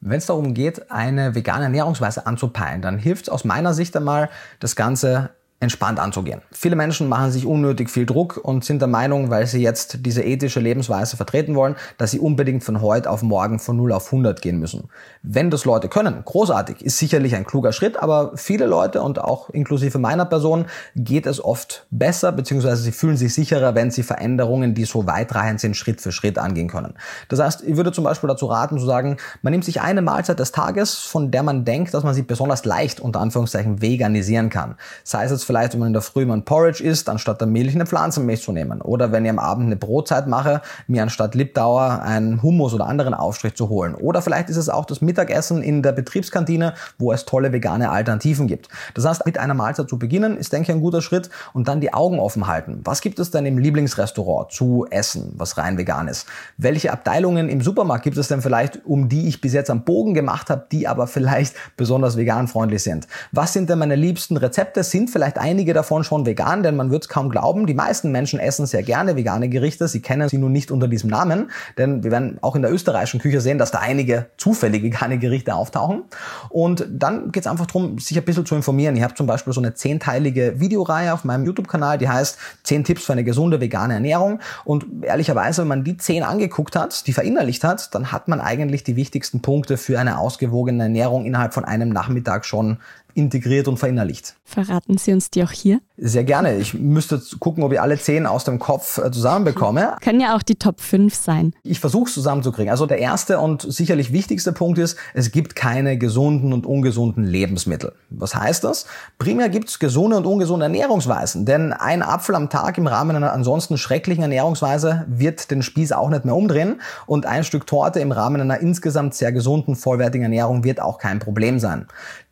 Wenn es darum geht, eine vegane Ernährungsweise anzupeilen, dann hilft es aus meiner Sicht einmal, das Ganze entspannt anzugehen. Viele Menschen machen sich unnötig viel Druck und sind der Meinung, weil sie jetzt diese ethische Lebensweise vertreten wollen, dass sie unbedingt von heute auf morgen von 0 auf 100 gehen müssen. Wenn das Leute können, großartig, ist sicherlich ein kluger Schritt, aber viele Leute und auch inklusive meiner Person geht es oft besser, beziehungsweise sie fühlen sich sicherer, wenn sie Veränderungen, die so weitreichend sind, Schritt für Schritt angehen können. Das heißt, ich würde zum Beispiel dazu raten, zu sagen, man nimmt sich eine Mahlzeit des Tages, von der man denkt, dass man sie besonders leicht unter Anführungszeichen veganisieren kann. Sei es jetzt vielleicht, wenn man in der Früh mal ein Porridge isst, anstatt der Milch eine Pflanzenmilch zu nehmen. Oder wenn ich am Abend eine Brotzeit mache, mir anstatt Lipdauer einen Hummus oder anderen Aufstrich zu holen. Oder vielleicht ist es auch das Mittagessen in der Betriebskantine, wo es tolle vegane Alternativen gibt. Das heißt, mit einer Mahlzeit zu beginnen, ist, denke ich, ein guter Schritt und dann die Augen offen halten. Was gibt es denn im Lieblingsrestaurant zu essen, was rein vegan ist? Welche Abteilungen im Supermarkt gibt es denn vielleicht, um die ich bis jetzt am Bogen gemacht habe, die aber vielleicht besonders veganfreundlich sind? Was sind denn meine liebsten Rezepte? Sind vielleicht einige davon schon vegan, denn man wird es kaum glauben. Die meisten Menschen essen sehr gerne vegane Gerichte. Sie kennen sie nur nicht unter diesem Namen, denn wir werden auch in der österreichischen Küche sehen, dass da einige zufällig vegane Gerichte auftauchen. Und dann geht es einfach darum, sich ein bisschen zu informieren. Ich habe zum Beispiel so eine zehnteilige Videoreihe auf meinem YouTube-Kanal, die heißt 10 Tipps für eine gesunde vegane Ernährung. Und ehrlicherweise, wenn man die 10 angeguckt hat, die verinnerlicht hat, dann hat man eigentlich die wichtigsten Punkte für eine ausgewogene Ernährung innerhalb von einem Nachmittag schon integriert und verinnerlicht. Verraten Sie uns die auch hier? Sehr gerne. Ich müsste gucken, ob ich alle zehn aus dem Kopf äh, zusammenbekomme. Können ja auch die Top 5 sein. Ich versuche es zusammenzukriegen. Also der erste und sicherlich wichtigste Punkt ist, es gibt keine gesunden und ungesunden Lebensmittel. Was heißt das? Primär gibt es gesunde und ungesunde Ernährungsweisen. Denn ein Apfel am Tag im Rahmen einer ansonsten schrecklichen Ernährungsweise wird den Spieß auch nicht mehr umdrehen. Und ein Stück Torte im Rahmen einer insgesamt sehr gesunden, vollwertigen Ernährung wird auch kein Problem sein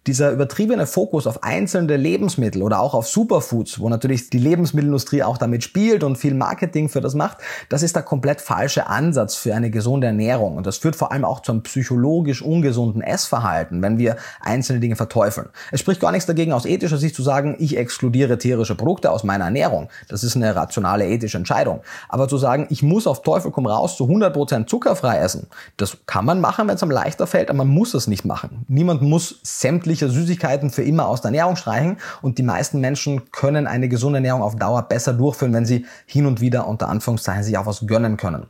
dieser übertriebene Fokus auf einzelne Lebensmittel oder auch auf Superfoods, wo natürlich die Lebensmittelindustrie auch damit spielt und viel Marketing für das macht, das ist der komplett falsche Ansatz für eine gesunde Ernährung. Und das führt vor allem auch zu einem psychologisch ungesunden Essverhalten, wenn wir einzelne Dinge verteufeln. Es spricht gar nichts dagegen, aus ethischer Sicht zu sagen, ich exkludiere tierische Produkte aus meiner Ernährung. Das ist eine rationale ethische Entscheidung. Aber zu sagen, ich muss auf Teufel komm raus zu 100% zuckerfrei essen, das kann man machen, wenn es einem leichter fällt, aber man muss es nicht machen. Niemand muss sämtlich sämtliche Süßigkeiten für immer aus der Ernährung streichen und die meisten Menschen können eine gesunde Ernährung auf Dauer besser durchführen, wenn sie hin und wieder unter Anführungszeichen sich auch was gönnen können.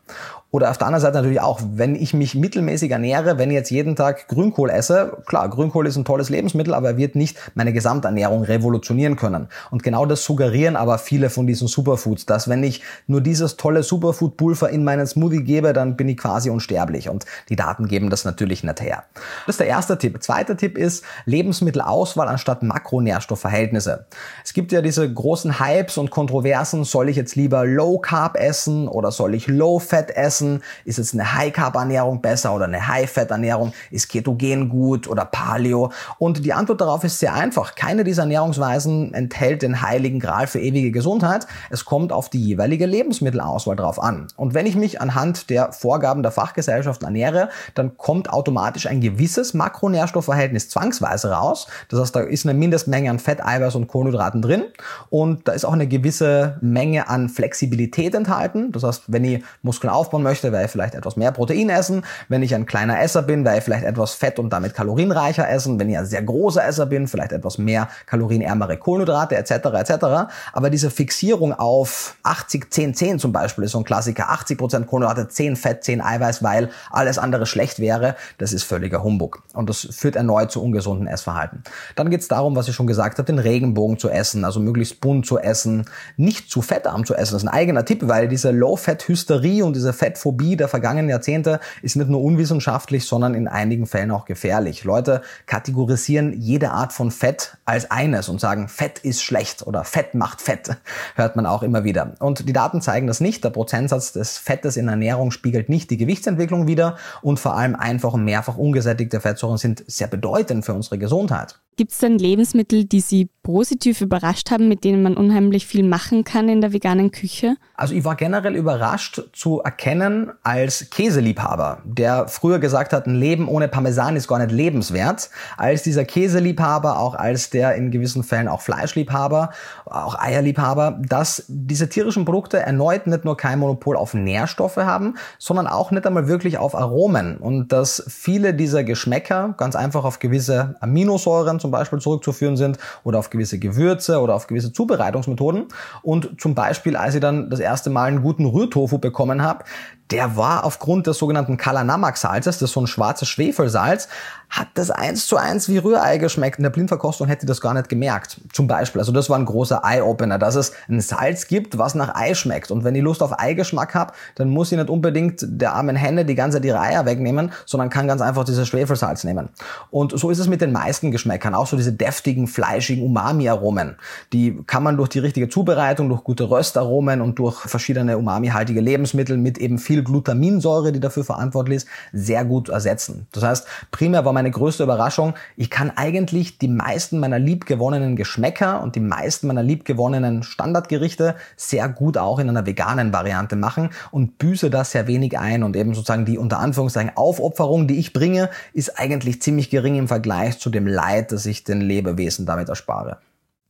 Oder auf der anderen Seite natürlich auch, wenn ich mich mittelmäßig ernähre, wenn ich jetzt jeden Tag Grünkohl esse, klar, Grünkohl ist ein tolles Lebensmittel, aber er wird nicht meine Gesamternährung revolutionieren können. Und genau das suggerieren aber viele von diesen Superfoods, dass wenn ich nur dieses tolle Superfood-Pulver in meinen Smoothie gebe, dann bin ich quasi unsterblich. Und die Daten geben das natürlich nicht her. Das ist der erste Tipp. Zweiter Tipp ist Lebensmittelauswahl anstatt Makronährstoffverhältnisse. Es gibt ja diese großen Hypes und Kontroversen, soll ich jetzt lieber Low Carb essen oder soll ich Low Fat essen? Essen? Ist jetzt eine High-Carb-Ernährung besser oder eine High-Fat-Ernährung? Ist Ketogen gut oder Paleo? Und die Antwort darauf ist sehr einfach. Keine dieser Ernährungsweisen enthält den heiligen Gral für ewige Gesundheit. Es kommt auf die jeweilige Lebensmittelauswahl drauf an. Und wenn ich mich anhand der Vorgaben der Fachgesellschaft ernähre, dann kommt automatisch ein gewisses Makronährstoffverhältnis zwangsweise raus. Das heißt, da ist eine Mindestmenge an Fett, Eiweiß und Kohlenhydraten drin. Und da ist auch eine gewisse Menge an Flexibilität enthalten. Das heißt, wenn ich Muskeln aufbauen möchte, werde ich vielleicht etwas mehr Protein essen. Wenn ich ein kleiner Esser bin, werde ich vielleicht etwas Fett und damit kalorienreicher essen. Wenn ich ein sehr großer Esser bin, vielleicht etwas mehr kalorienärmere Kohlenhydrate etc. etc. Aber diese Fixierung auf 80, 10, 10 zum Beispiel ist so ein Klassiker. 80% Kohlenhydrate, 10 Fett, 10 Eiweiß, weil alles andere schlecht wäre. Das ist völliger Humbug. Und das führt erneut zu ungesunden Essverhalten. Dann geht es darum, was ich schon gesagt habe, den Regenbogen zu essen, also möglichst bunt zu essen, nicht zu fettarm zu essen. Das ist ein eigener Tipp, weil diese Low-Fat-Hysterie und diese Fett Fettphobie der vergangenen Jahrzehnte ist nicht nur unwissenschaftlich, sondern in einigen Fällen auch gefährlich. Leute kategorisieren jede Art von Fett als eines und sagen, Fett ist schlecht oder Fett macht Fett. Hört man auch immer wieder. Und die Daten zeigen das nicht. Der Prozentsatz des Fettes in Ernährung spiegelt nicht die Gewichtsentwicklung wider und vor allem einfach und mehrfach ungesättigte Fettsäuren sind sehr bedeutend für unsere Gesundheit. Gibt es denn Lebensmittel, die Sie positiv überrascht haben, mit denen man unheimlich viel machen kann in der veganen Küche? Also ich war generell überrascht zu erkennen als Käseliebhaber, der früher gesagt hat, ein Leben ohne Parmesan ist gar nicht lebenswert, als dieser Käseliebhaber, auch als der in gewissen Fällen auch Fleischliebhaber, auch Eierliebhaber, dass diese tierischen Produkte erneut nicht nur kein Monopol auf Nährstoffe haben, sondern auch nicht einmal wirklich auf Aromen und dass viele dieser Geschmäcker ganz einfach auf gewisse Aminosäuren zum Beispiel zurückzuführen sind oder auf gewisse Gewürze oder auf gewisse Zubereitungsmethoden. Und zum Beispiel, als ich dann das erste Mal einen guten Rührtofu bekommen habe, der war aufgrund des sogenannten Kalanamak-Salzes, das ist so ein schwarzes Schwefelsalz, hat das eins zu eins wie Rührei geschmeckt. In der Blindverkostung hätte ich das gar nicht gemerkt. Zum Beispiel, also das war ein großer Eye-Opener, dass es ein Salz gibt, was nach Ei schmeckt. Und wenn ich Lust auf Eigeschmack habe, dann muss ich nicht unbedingt der armen Henne die ganze Zeit ihre wegnehmen, sondern kann ganz einfach dieses Schwefelsalz nehmen. Und so ist es mit den meisten Geschmäckern. Auch so diese deftigen, fleischigen Umami-Aromen. Die kann man durch die richtige Zubereitung, durch gute Röstaromen und durch verschiedene umami-haltige Lebensmittel mit eben viel Glutaminsäure, die dafür verantwortlich ist, sehr gut ersetzen. Das heißt, primär war meine größte Überraschung, ich kann eigentlich die meisten meiner liebgewonnenen Geschmäcker und die meisten meiner liebgewonnenen Standardgerichte sehr gut auch in einer veganen Variante machen und büße da sehr wenig ein und eben sozusagen die unter Anführungszeichen Aufopferung, die ich bringe, ist eigentlich ziemlich gering im Vergleich zu dem Leid, das ich den Lebewesen damit erspare.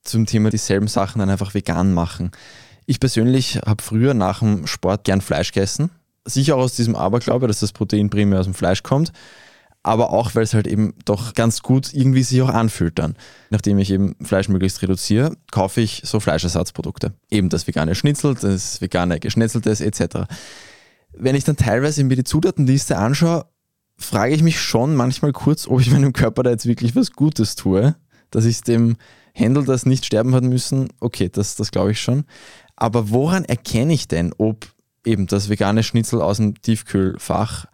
Zum Thema dieselben Sachen dann einfach vegan machen. Ich persönlich habe früher nach dem Sport gern Fleisch gegessen, Sicher auch aus diesem Aberglaube, dass das Protein primär aus dem Fleisch kommt, aber auch, weil es halt eben doch ganz gut irgendwie sich auch anfühlt dann. Nachdem ich eben Fleisch möglichst reduziere, kaufe ich so Fleischersatzprodukte. Eben das vegane Schnitzel, das vegane Geschnetzeltes etc. Wenn ich dann teilweise mir die Zutatenliste anschaue, frage ich mich schon manchmal kurz, ob ich meinem Körper da jetzt wirklich was Gutes tue, dass ich dem Händel das nicht sterben hat müssen. Okay, das, das glaube ich schon. Aber woran erkenne ich denn, ob eben das vegane Schnitzel aus dem Tiefkühlfach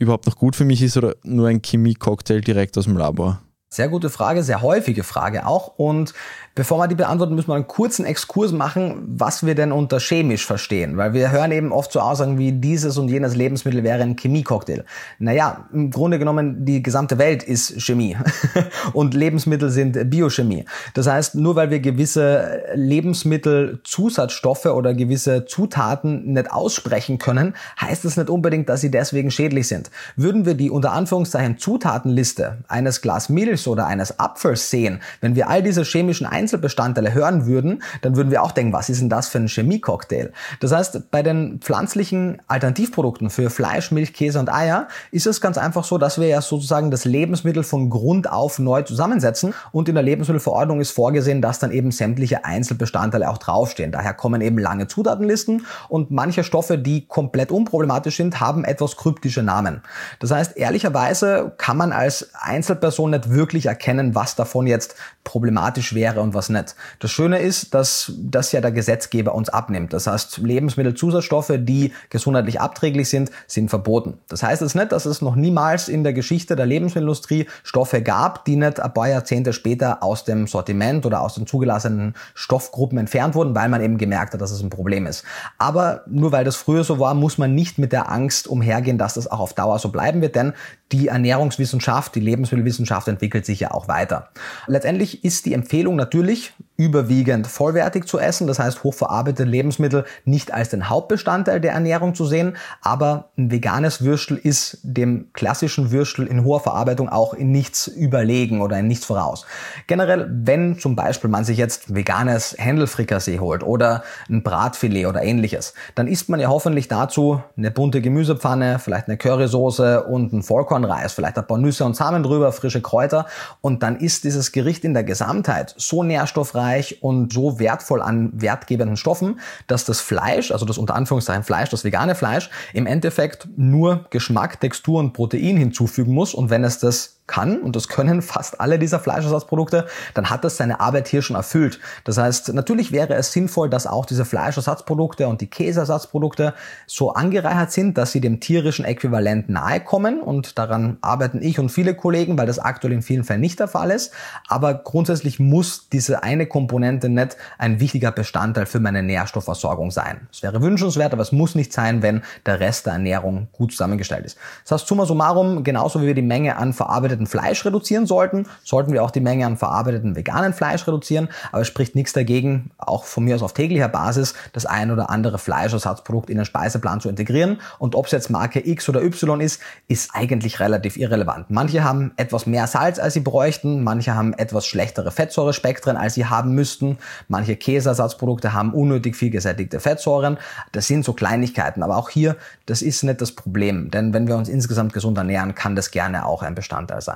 überhaupt noch gut für mich ist oder nur ein Chemie-Cocktail direkt aus dem Labor? Sehr gute Frage, sehr häufige Frage auch. Und bevor wir die beantworten, müssen wir einen kurzen Exkurs machen, was wir denn unter chemisch verstehen. Weil wir hören eben oft so Aussagen wie dieses und jenes Lebensmittel wäre ein Chemiecocktail. Naja, im Grunde genommen, die gesamte Welt ist Chemie. und Lebensmittel sind Biochemie. Das heißt, nur weil wir gewisse Lebensmittelzusatzstoffe oder gewisse Zutaten nicht aussprechen können, heißt es nicht unbedingt, dass sie deswegen schädlich sind. Würden wir die unter Anführungszeichen Zutatenliste eines Glas Milch Milchs oder eines Apfels sehen, wenn wir all diese chemischen Einzelbestandteile hören würden, dann würden wir auch denken, was ist denn das für ein Chemiecocktail? Das heißt, bei den pflanzlichen Alternativprodukten für Fleisch, Milch, Käse und Eier ist es ganz einfach so, dass wir ja sozusagen das Lebensmittel von Grund auf neu zusammensetzen und in der Lebensmittelverordnung ist vorgesehen, dass dann eben sämtliche Einzelbestandteile auch draufstehen. Daher kommen eben lange Zutatenlisten und manche Stoffe, die komplett unproblematisch sind, haben etwas kryptische Namen. Das heißt, ehrlicherweise kann man als Einzelperson nicht wirklich wirklich erkennen, was davon jetzt problematisch wäre und was nicht. Das Schöne ist, dass das ja der Gesetzgeber uns abnimmt. Das heißt, Lebensmittelzusatzstoffe, die gesundheitlich abträglich sind, sind verboten. Das heißt jetzt nicht, dass es noch niemals in der Geschichte der Lebensmittelindustrie Stoffe gab, die nicht ein paar Jahrzehnte später aus dem Sortiment oder aus den zugelassenen Stoffgruppen entfernt wurden, weil man eben gemerkt hat, dass es ein Problem ist. Aber nur weil das früher so war, muss man nicht mit der Angst umhergehen, dass das auch auf Dauer so bleiben wird, denn die Ernährungswissenschaft, die Lebensmittelwissenschaft entwickelt sich ja auch weiter. Letztendlich ist die Empfehlung natürlich überwiegend vollwertig zu essen, das heißt hochverarbeitete Lebensmittel nicht als den Hauptbestandteil der Ernährung zu sehen, aber ein veganes Würstel ist dem klassischen Würstel in hoher Verarbeitung auch in nichts überlegen oder in nichts voraus. Generell, wenn zum Beispiel man sich jetzt veganes Händelfrikassee holt oder ein Bratfilet oder ähnliches, dann isst man ja hoffentlich dazu eine bunte Gemüsepfanne, vielleicht eine Currysoße und ein Vollkornreis, vielleicht ein paar Nüsse und Samen drüber, frische Kräuter und dann ist dieses Gericht in der Gesamtheit so nährstoffreich und so wertvoll an wertgebenden Stoffen, dass das Fleisch, also das unter Anführungszeichen Fleisch, das vegane Fleisch, im Endeffekt nur Geschmack, Textur und Protein hinzufügen muss. Und wenn es das kann, und das können fast alle dieser Fleischersatzprodukte, dann hat das seine Arbeit hier schon erfüllt. Das heißt, natürlich wäre es sinnvoll, dass auch diese Fleischersatzprodukte und die Käseersatzprodukte so angereichert sind, dass sie dem tierischen Äquivalent nahe kommen und daran arbeiten ich und viele Kollegen, weil das aktuell in vielen Fällen nicht der Fall ist. Aber grundsätzlich muss diese eine Komponente nicht ein wichtiger Bestandteil für meine Nährstoffversorgung sein. Es wäre wünschenswert, aber es muss nicht sein, wenn der Rest der Ernährung gut zusammengestellt ist. Das heißt, summa summarum, genauso wie wir die Menge an verarbeiteten verarbeiteten Fleisch reduzieren sollten, sollten wir auch die Menge an verarbeiteten veganen Fleisch reduzieren. Aber es spricht nichts dagegen, auch von mir aus auf täglicher Basis, das ein oder andere Fleischersatzprodukt in den Speiseplan zu integrieren. Und ob es jetzt Marke X oder Y ist, ist eigentlich relativ irrelevant. Manche haben etwas mehr Salz, als sie bräuchten. Manche haben etwas schlechtere Fettsäurespektren, als sie haben müssten. Manche Käseersatzprodukte haben unnötig viel gesättigte Fettsäuren. Das sind so Kleinigkeiten. Aber auch hier, das ist nicht das Problem. Denn wenn wir uns insgesamt gesund ernähren, kann das gerne auch ein Bestandteil sein.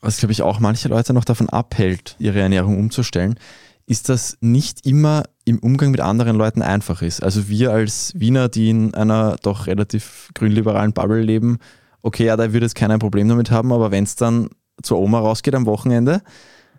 Was, glaube ich, auch manche Leute noch davon abhält, ihre Ernährung umzustellen, ist, dass nicht immer im Umgang mit anderen Leuten einfach ist. Also wir als Wiener, die in einer doch relativ grünliberalen Bubble leben, okay, ja, da würde jetzt keiner ein Problem damit haben, aber wenn es dann zur Oma rausgeht am Wochenende,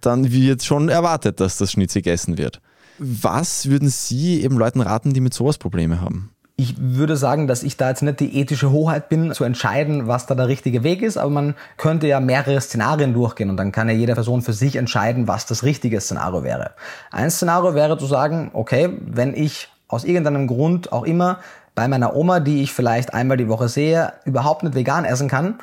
dann wird schon erwartet, dass das Schnitzel gegessen wird. Was würden Sie eben Leuten raten, die mit sowas Probleme haben? Ich würde sagen, dass ich da jetzt nicht die ethische Hoheit bin, zu entscheiden, was da der richtige Weg ist, aber man könnte ja mehrere Szenarien durchgehen und dann kann ja jede Person für sich entscheiden, was das richtige Szenario wäre. Ein Szenario wäre zu sagen, okay, wenn ich aus irgendeinem Grund auch immer bei meiner Oma, die ich vielleicht einmal die Woche sehe, überhaupt nicht vegan essen kann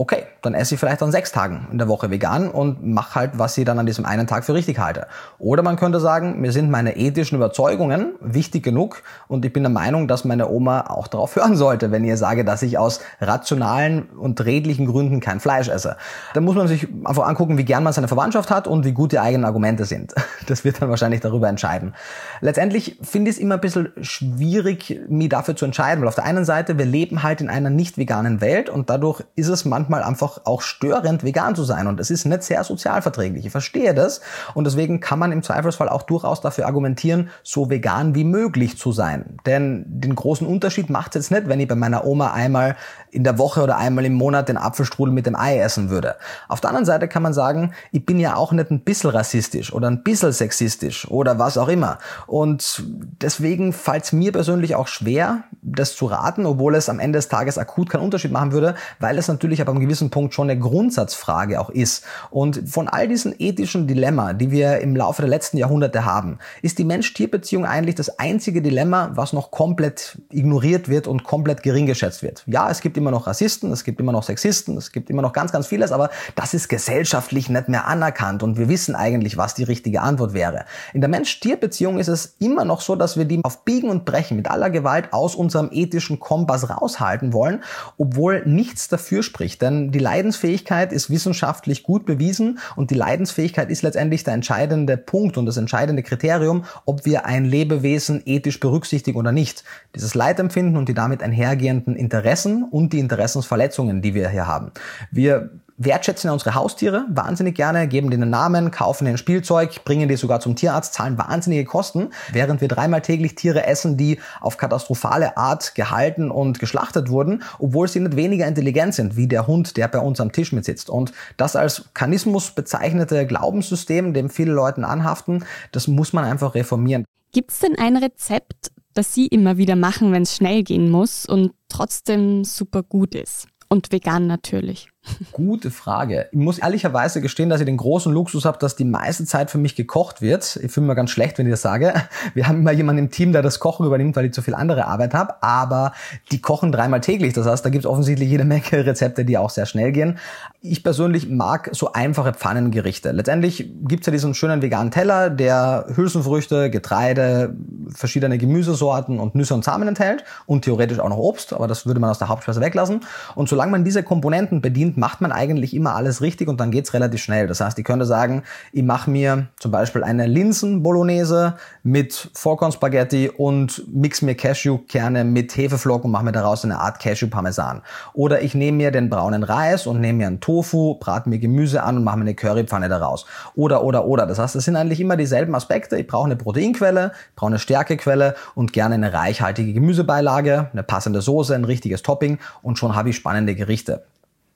okay, dann esse ich vielleicht an sechs Tagen in der Woche vegan und mache halt, was ich dann an diesem einen Tag für richtig halte. Oder man könnte sagen, mir sind meine ethischen Überzeugungen wichtig genug und ich bin der Meinung, dass meine Oma auch darauf hören sollte, wenn ihr sage, dass ich aus rationalen und redlichen Gründen kein Fleisch esse. Dann muss man sich einfach angucken, wie gern man seine Verwandtschaft hat und wie gut die eigenen Argumente sind. Das wird dann wahrscheinlich darüber entscheiden. Letztendlich finde ich es immer ein bisschen schwierig, mich dafür zu entscheiden, weil auf der einen Seite, wir leben halt in einer nicht veganen Welt und dadurch ist es manchmal manchmal einfach auch störend, vegan zu sein. Und es ist nicht sehr sozialverträglich. Ich verstehe das. Und deswegen kann man im Zweifelsfall auch durchaus dafür argumentieren, so vegan wie möglich zu sein. Denn den großen Unterschied macht es jetzt nicht, wenn ich bei meiner Oma einmal in der Woche oder einmal im Monat den Apfelstrudel mit dem Ei essen würde. Auf der anderen Seite kann man sagen, ich bin ja auch nicht ein bisschen rassistisch oder ein bisschen sexistisch oder was auch immer. Und deswegen fällt es mir persönlich auch schwer, das zu raten, obwohl es am Ende des Tages akut keinen Unterschied machen würde, weil es natürlich aber einem gewissen Punkt schon eine Grundsatzfrage auch ist. Und von all diesen ethischen Dilemma, die wir im Laufe der letzten Jahrhunderte haben, ist die Mensch-Tier-Beziehung eigentlich das einzige Dilemma, was noch komplett ignoriert wird und komplett gering geschätzt wird. Ja, es gibt immer noch Rassisten, es gibt immer noch Sexisten, es gibt immer noch ganz, ganz vieles, aber das ist gesellschaftlich nicht mehr anerkannt und wir wissen eigentlich, was die richtige Antwort wäre. In der Mensch-Tier-Beziehung ist es immer noch so, dass wir die auf Biegen und Brechen mit aller Gewalt aus unserem ethischen Kompass raushalten wollen, obwohl nichts dafür spricht. Denn die Leidensfähigkeit ist wissenschaftlich gut bewiesen und die Leidensfähigkeit ist letztendlich der entscheidende Punkt und das entscheidende Kriterium, ob wir ein Lebewesen ethisch berücksichtigen oder nicht. Dieses Leidempfinden und die damit einhergehenden Interessen und die Interessensverletzungen, die wir hier haben. Wir wertschätzen unsere Haustiere wahnsinnig gerne, geben denen Namen, kaufen ihnen Spielzeug, bringen die sogar zum Tierarzt, zahlen wahnsinnige Kosten, während wir dreimal täglich Tiere essen, die auf katastrophale Art gehalten und geschlachtet wurden, obwohl sie nicht weniger intelligent sind, wie der Hund, der bei uns am Tisch mitsitzt. Und das als Kanismus bezeichnete Glaubenssystem, dem viele Leute anhaften, das muss man einfach reformieren. Gibt es denn ein Rezept, das Sie immer wieder machen, wenn es schnell gehen muss und trotzdem super gut ist? Und vegan natürlich. Gute Frage. Ich muss ehrlicherweise gestehen, dass ich den großen Luxus habe, dass die meiste Zeit für mich gekocht wird. Ich fühle mich ganz schlecht, wenn ich das sage. Wir haben immer jemanden im Team, der das Kochen übernimmt, weil ich zu viel andere Arbeit habe. Aber die kochen dreimal täglich. Das heißt, da gibt es offensichtlich jede Menge Rezepte, die auch sehr schnell gehen. Ich persönlich mag so einfache Pfannengerichte. Letztendlich gibt es ja diesen schönen veganen Teller, der Hülsenfrüchte, Getreide, verschiedene Gemüsesorten und Nüsse und Samen enthält und theoretisch auch noch Obst, aber das würde man aus der Hauptspeise weglassen. Und solange man diese Komponenten bedient, macht man eigentlich immer alles richtig und dann geht's relativ schnell. Das heißt, ich könnte sagen, ich mache mir zum Beispiel eine Linsen-Bolognese mit Vollkornspaghetti und mix mir Cashewkerne mit Hefeflocken und mache mir daraus eine Art Cashew-Parmesan. Oder ich nehme mir den braunen Reis und nehme mir einen Tofu, brate mir Gemüse an und mache mir eine Currypfanne daraus. Oder, oder, oder. Das heißt, es sind eigentlich immer dieselben Aspekte. Ich brauche eine Proteinquelle, brauche eine Stärkequelle und gerne eine reichhaltige Gemüsebeilage, eine passende Soße, ein richtiges Topping und schon habe ich spannende Gerichte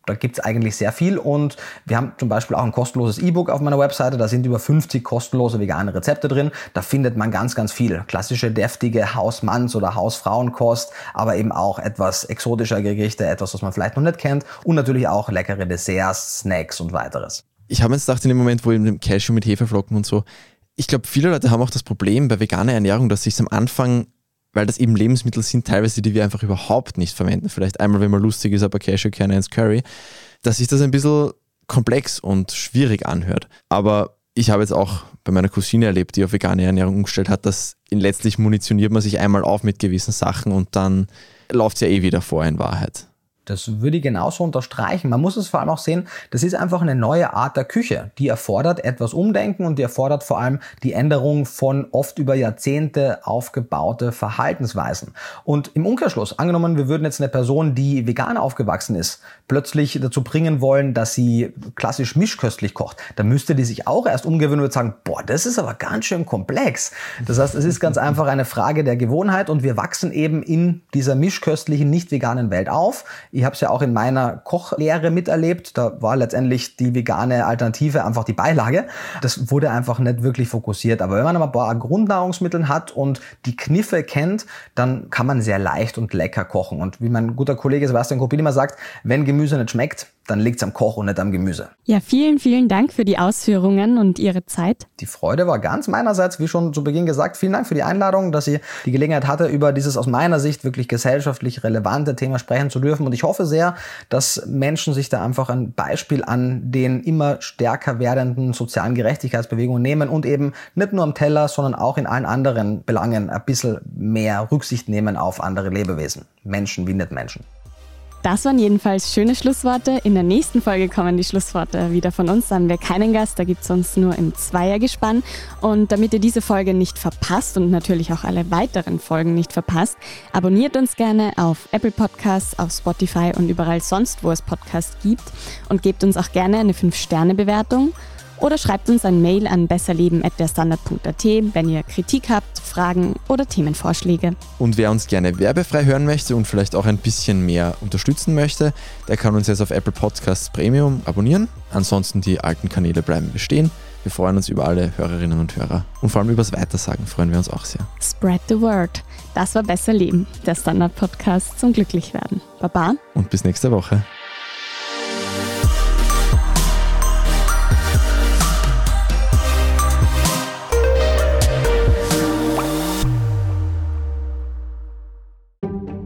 da gibt's eigentlich sehr viel und wir haben zum Beispiel auch ein kostenloses E-Book auf meiner Webseite, da sind über 50 kostenlose vegane Rezepte drin, da findet man ganz, ganz viel. Klassische, deftige Hausmanns- oder Hausfrauenkost, aber eben auch etwas exotischer Gerichte, etwas, was man vielleicht noch nicht kennt und natürlich auch leckere Desserts, Snacks und weiteres. Ich habe jetzt gedacht, in dem Moment, wo eben Cashew mit Hefeflocken und so, ich glaube, viele Leute haben auch das Problem bei veganer Ernährung, dass sich am Anfang weil das eben Lebensmittel sind, teilweise, die wir einfach überhaupt nicht verwenden. Vielleicht einmal, wenn man lustig ist, aber Cashewkerne ins Curry, dass sich das ein bisschen komplex und schwierig anhört. Aber ich habe jetzt auch bei meiner Cousine erlebt, die auf vegane Ernährung umgestellt hat, dass letztlich munitioniert man sich einmal auf mit gewissen Sachen und dann läuft es ja eh wieder vor in Wahrheit. Das würde ich genauso unterstreichen. Man muss es vor allem auch sehen, das ist einfach eine neue Art der Küche. Die erfordert etwas Umdenken und die erfordert vor allem die Änderung von oft über Jahrzehnte aufgebaute Verhaltensweisen. Und im Umkehrschluss, angenommen, wir würden jetzt eine Person, die vegan aufgewachsen ist, plötzlich dazu bringen wollen, dass sie klassisch mischköstlich kocht, dann müsste die sich auch erst umgewöhnen und sagen, boah, das ist aber ganz schön komplex. Das heißt, es ist ganz einfach eine Frage der Gewohnheit und wir wachsen eben in dieser mischköstlichen, nicht veganen Welt auf ich habe es ja auch in meiner Kochlehre miterlebt. Da war letztendlich die vegane Alternative einfach die Beilage. Das wurde einfach nicht wirklich fokussiert. Aber wenn man ein paar Grundnahrungsmittel hat und die Kniffe kennt, dann kann man sehr leicht und lecker kochen. Und wie mein guter Kollege Sebastian Kopin immer sagt, wenn Gemüse nicht schmeckt, dann liegt es am Koch und nicht am Gemüse. Ja, vielen, vielen Dank für die Ausführungen und Ihre Zeit. Die Freude war ganz meinerseits, wie schon zu Beginn gesagt. Vielen Dank für die Einladung, dass Sie die Gelegenheit hatte, über dieses aus meiner Sicht wirklich gesellschaftlich relevante Thema sprechen zu dürfen. Und ich hoffe sehr, dass Menschen sich da einfach ein Beispiel an den immer stärker werdenden sozialen Gerechtigkeitsbewegungen nehmen und eben nicht nur am Teller, sondern auch in allen anderen Belangen ein bisschen mehr Rücksicht nehmen auf andere Lebewesen. Menschen wie nicht Menschen. Das waren jedenfalls schöne Schlussworte. In der nächsten Folge kommen die Schlussworte wieder von uns. Da haben wir keinen Gast, da gibt es uns nur im Zweiergespann. Und damit ihr diese Folge nicht verpasst und natürlich auch alle weiteren Folgen nicht verpasst, abonniert uns gerne auf Apple Podcasts, auf Spotify und überall sonst, wo es Podcasts gibt. Und gebt uns auch gerne eine 5-Sterne-Bewertung oder schreibt uns ein Mail an besserleben.derstandard.at, wenn ihr Kritik habt, Fragen oder Themenvorschläge. Und wer uns gerne werbefrei hören möchte und vielleicht auch ein bisschen mehr unterstützen möchte, der kann uns jetzt auf Apple Podcasts Premium abonnieren. Ansonsten die alten Kanäle bleiben bestehen. Wir freuen uns über alle Hörerinnen und Hörer. Und vor allem übers Weitersagen freuen wir uns auch sehr. Spread the word. Das war Besser Leben, der Standard-Podcast zum Glücklichwerden. Baba. Und bis nächste Woche.